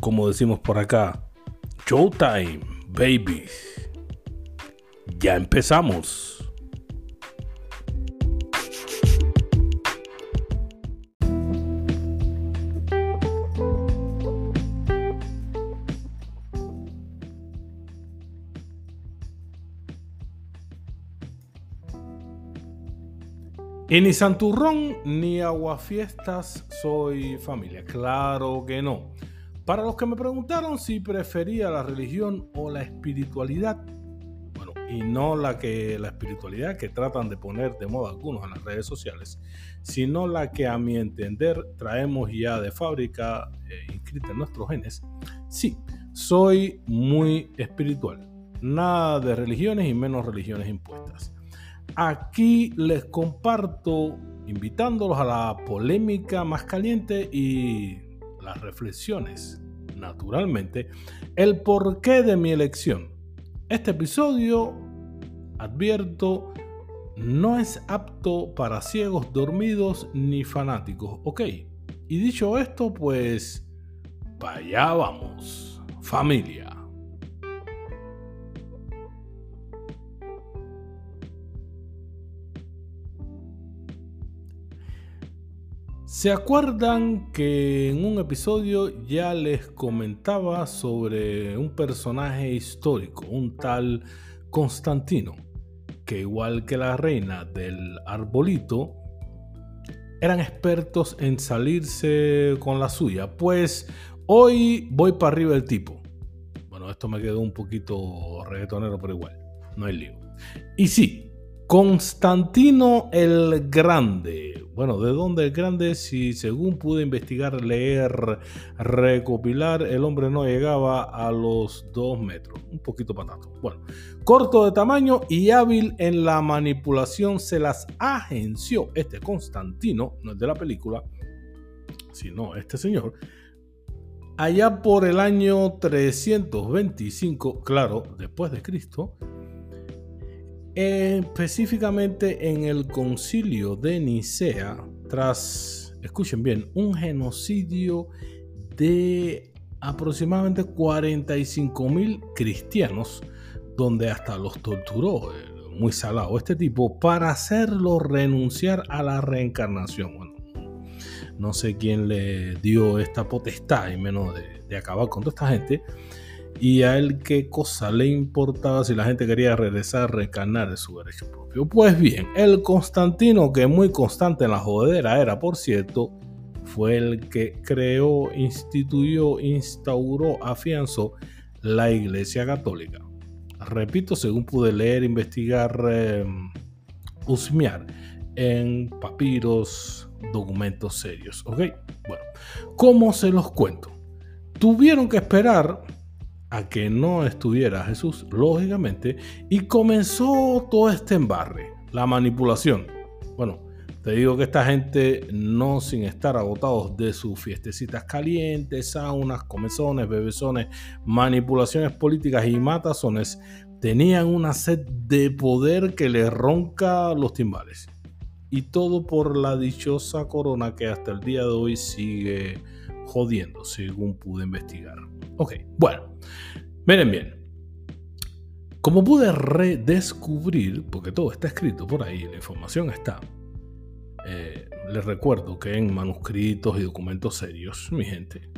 como decimos por acá, Showtime, baby. Ya empezamos. Y ni Santurrón ni Aguafiestas soy familia. Claro que no. Para los que me preguntaron si prefería la religión o la espiritualidad, bueno, y no la que la espiritualidad que tratan de poner de moda algunos en las redes sociales, sino la que a mi entender traemos ya de fábrica eh, inscrita en nuestros genes, sí, soy muy espiritual. Nada de religiones y menos religiones impuestas. Aquí les comparto, invitándolos a la polémica más caliente y las reflexiones, naturalmente, el porqué de mi elección. Este episodio, advierto, no es apto para ciegos dormidos ni fanáticos, ¿ok? Y dicho esto, pues, allá vamos, familia. ¿Se acuerdan que en un episodio ya les comentaba sobre un personaje histórico, un tal Constantino, que igual que la reina del arbolito, eran expertos en salirse con la suya? Pues hoy voy para arriba del tipo. Bueno, esto me quedó un poquito reggaetonero, pero igual, no hay lío. Y sí, Constantino el Grande. Bueno, ¿de dónde el Grande? Si según pude investigar, leer, recopilar, el hombre no llegaba a los dos metros. Un poquito patato. Bueno, corto de tamaño y hábil en la manipulación se las agenció este Constantino, no es de la película, sino este señor. Allá por el año 325, claro, después de Cristo, específicamente en el concilio de Nicea, tras, escuchen bien, un genocidio de aproximadamente 45 mil cristianos, donde hasta los torturó, muy salado este tipo, para hacerlo renunciar a la reencarnación. Bueno, no sé quién le dio esta potestad, y menos de acabar con toda esta gente y a él qué cosa le importaba si la gente quería regresar a reencarnar de su derecho propio. Pues bien, el Constantino, que muy constante en la jodera era, por cierto, fue el que creó, instituyó, instauró, afianzó la Iglesia Católica. Repito, según pude leer, investigar, eh, en papiros, documentos serios. ¿Ok? Bueno, ¿cómo se los cuento? Tuvieron que esperar a que no estuviera Jesús, lógicamente, y comenzó todo este embarre, la manipulación. Bueno, te digo que esta gente, no sin estar agotados de sus fiestecitas calientes, saunas, comezones, bebesones, manipulaciones políticas y matazones, tenían una sed de poder que les ronca los timbales. Y todo por la dichosa corona que hasta el día de hoy sigue jodiendo, según pude investigar. Ok, bueno, miren bien. Como pude redescubrir, porque todo está escrito por ahí, la información está, eh, les recuerdo que en manuscritos y documentos serios, mi gente,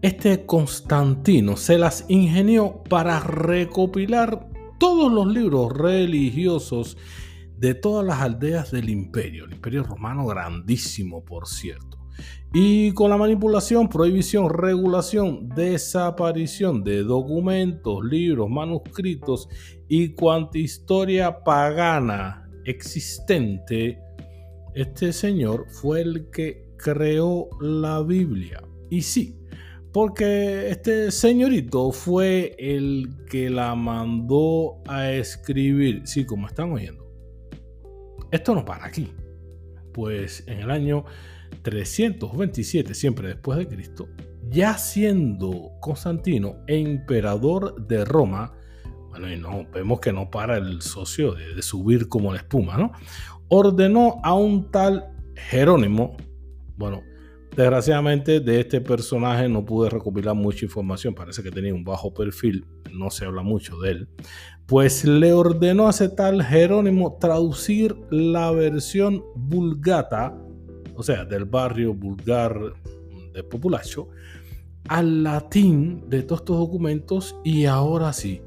este Constantino se las ingenió para recopilar todos los libros religiosos de todas las aldeas del imperio, el imperio romano grandísimo, por cierto. Y con la manipulación, prohibición, regulación, desaparición de documentos, libros, manuscritos y cuanta historia pagana existente, este señor fue el que creó la Biblia. Y sí, Porque este señorito fue el que la mandó a escribir. Sí, como están oyendo. Esto no para aquí. Pues en el año 327, siempre después de Cristo, ya siendo Constantino emperador de Roma, bueno, vemos que no para el socio de, de subir como la espuma, ¿no? Ordenó a un tal Jerónimo, bueno, Desgraciadamente de este personaje no pude recopilar mucha información, parece que tenía un bajo perfil, no se habla mucho de él, pues le ordenó a ese tal Jerónimo traducir la versión vulgata, o sea, del barrio vulgar de Populacho, al latín de todos estos documentos y ahora sí,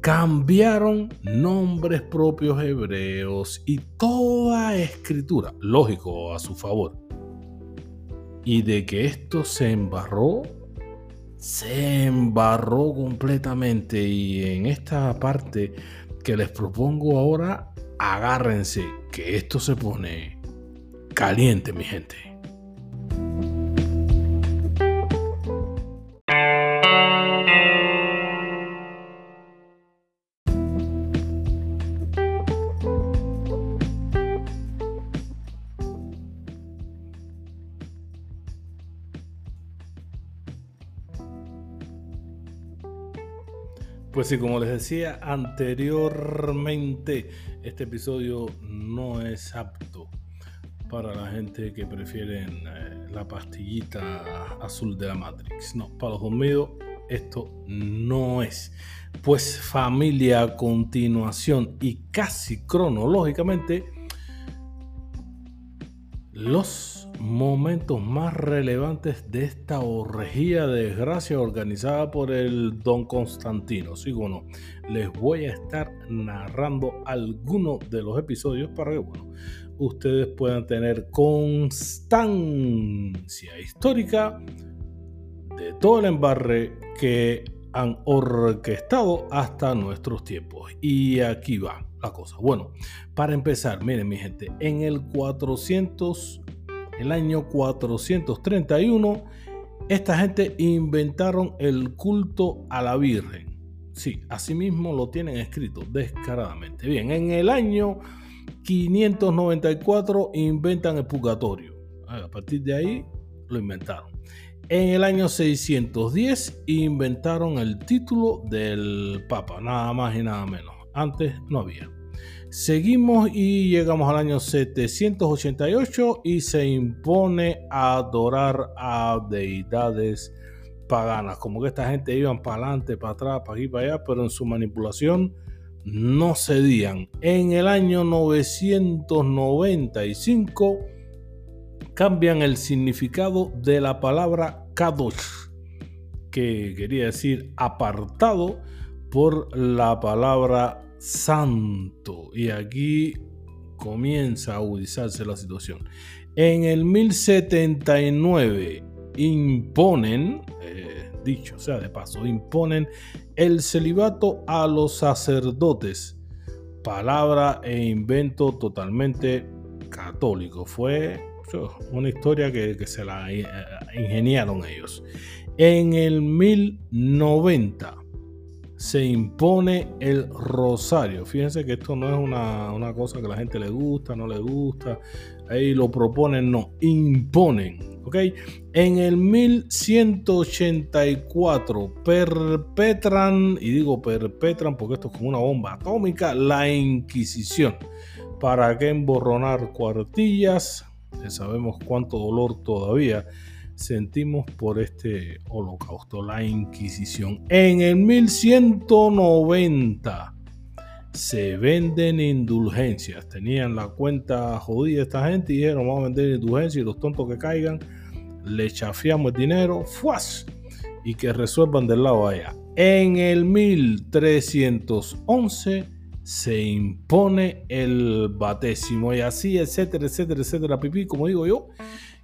cambiaron nombres propios hebreos y toda escritura, lógico, a su favor y de que esto se embarró, se embarró completamente. Y en esta parte que les propongo ahora, agárrense, que esto se pone caliente, mi gente. Pues sí, como les decía anteriormente, este episodio no es para la gente que prefiere eh, la pastillita azul de la Matrix. No, para los dormidos esto no es. Pues familia, a continuación y casi cronológicamente, los momentos más relevantes de esta orgía de desgracia organizada por el don Constantino. Sí, bueno, les voy a estar narrando algunos de los episodios para que bueno, ustedes puedan tener constancia histórica de todo el embarre que han orquestado hasta nuestros tiempos. Y aquí va la cosa. Bueno, para empezar, miren mi gente, en el 400, el año 431, esta gente inventaron el culto a la Virgen. Sí, asimismo lo tienen escrito descaradamente. Bien, en el año 594 inventan el purgatorio. A partir de ahí lo inventaron. En el año 610 inventaron el título del Papa, nada más y nada menos. Antes no había. Seguimos y llegamos al año 788 y se impone adorar a deidades paganas. Como que esta gente iban para adelante, para atrás, para aquí, para allá, pero en su manipulación no cedían. En el año 995 cambian el significado de la palabra Kadosh, que quería decir apartado, por la palabra santo. Y aquí comienza a agudizarse la situación. En el 1079 imponen, eh, dicho sea de paso, imponen el celibato a los sacerdotes. Palabra e invento totalmente católico. Fue una historia que, se la eh, ingeniaron ellos. En el 1090 se impone el rosario. Fíjense que esto no es una, una, cosa que la gente le gusta, no le gusta. Ahí lo proponen, no, imponen. ¿Ok? En el 1184 perpetran, y digo perpetran porque esto es como una bomba atómica, la Inquisición. ¿Para qué emborronar cuartillas? sabemos cuánto dolor todavía sentimos por este holocausto, la Inquisición. En el 1190 se venden indulgencias. Tenían la cuenta jodida esta gente y dijeron vamos a vender indulgencias y los tontos que caigan le chafiamos el dinero, ¡fuas! y que resuelvan del lado allá. En el 1311 se impone el batésimo y así, etcétera, etcétera, etcétera, pipí, como digo yo.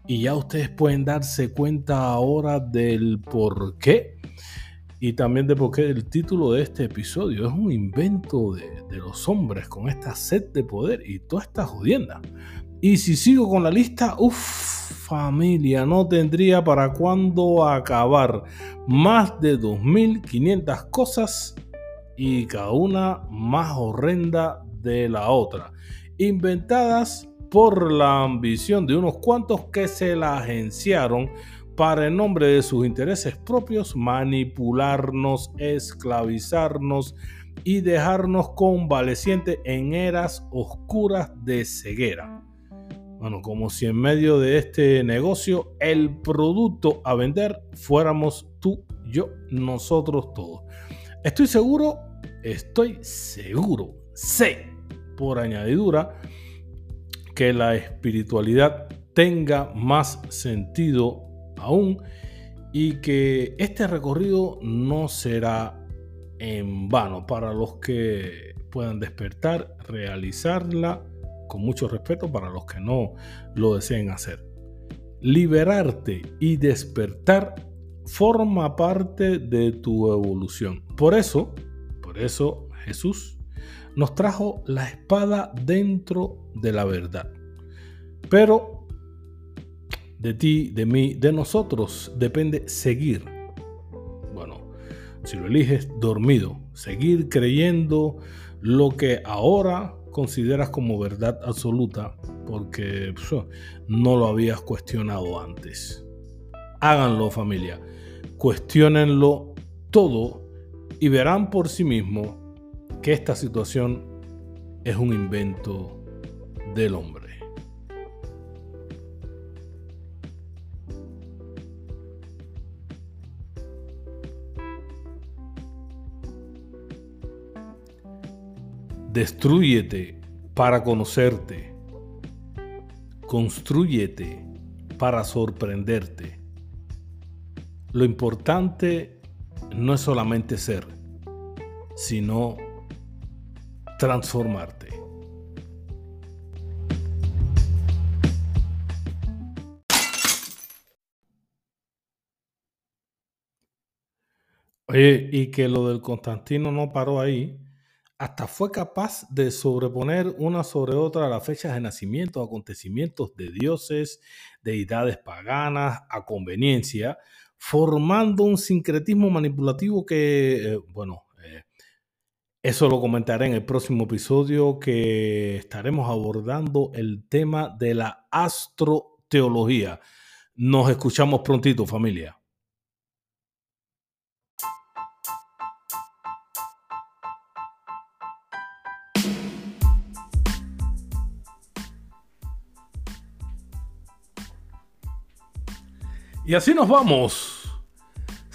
Y ya ustedes pueden darse cuenta ahora del por qué y también de por qué el título de este episodio es un invento de, los hombres con esta sed de poder y toda esta jodienda. Y si sigo con la lista, uff, familia, no tendría para cuándo acabar. Más de 2.500 cosas y cada una más horrenda de la otra. Inventadas por la ambición de unos cuantos que se la agenciaron para en nombre de sus intereses propios manipularnos, esclavizarnos y dejarnos convalecientes en eras oscuras de ceguera. Bueno, como si en medio de este negocio el producto a vender fuéramos tú, yo, nosotros todos. Estoy seguro, estoy seguro, sé por añadidura que la espiritualidad tenga más sentido aún y que este recorrido no será en vano para los que puedan despertar, realizarla con mucho respeto para los que no lo deseen hacer. Liberarte y despertar forma parte de tu evolución. Por eso, por eso Jesús nos trajo la espada dentro de la verdad. Pero de ti, de mí, de nosotros depende seguir. Bueno, si lo eliges dormido, seguir creyendo lo que ahora consideras como verdad absoluta porque no lo habías cuestionado antes. Háganlo familia, cuestionenlo todo y verán por sí mismos que esta situación es un invento del hombre. Destruyete para conocerte. Construyete para sorprenderte. Lo importante no es solamente ser, sino transformarte. Oye, y que lo del Constantino no paró ahí, hasta fue capaz de sobreponer una sobre otra las fechas de nacimiento, acontecimientos de dioses, deidades paganas, a conveniencia, formando un sincretismo manipulativo que, eh, bueno, eso lo comentaré en el próximo episodio que estaremos abordando el tema de la astroteología. Nos escuchamos prontito, familia. Y así nos vamos.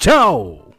Tchau!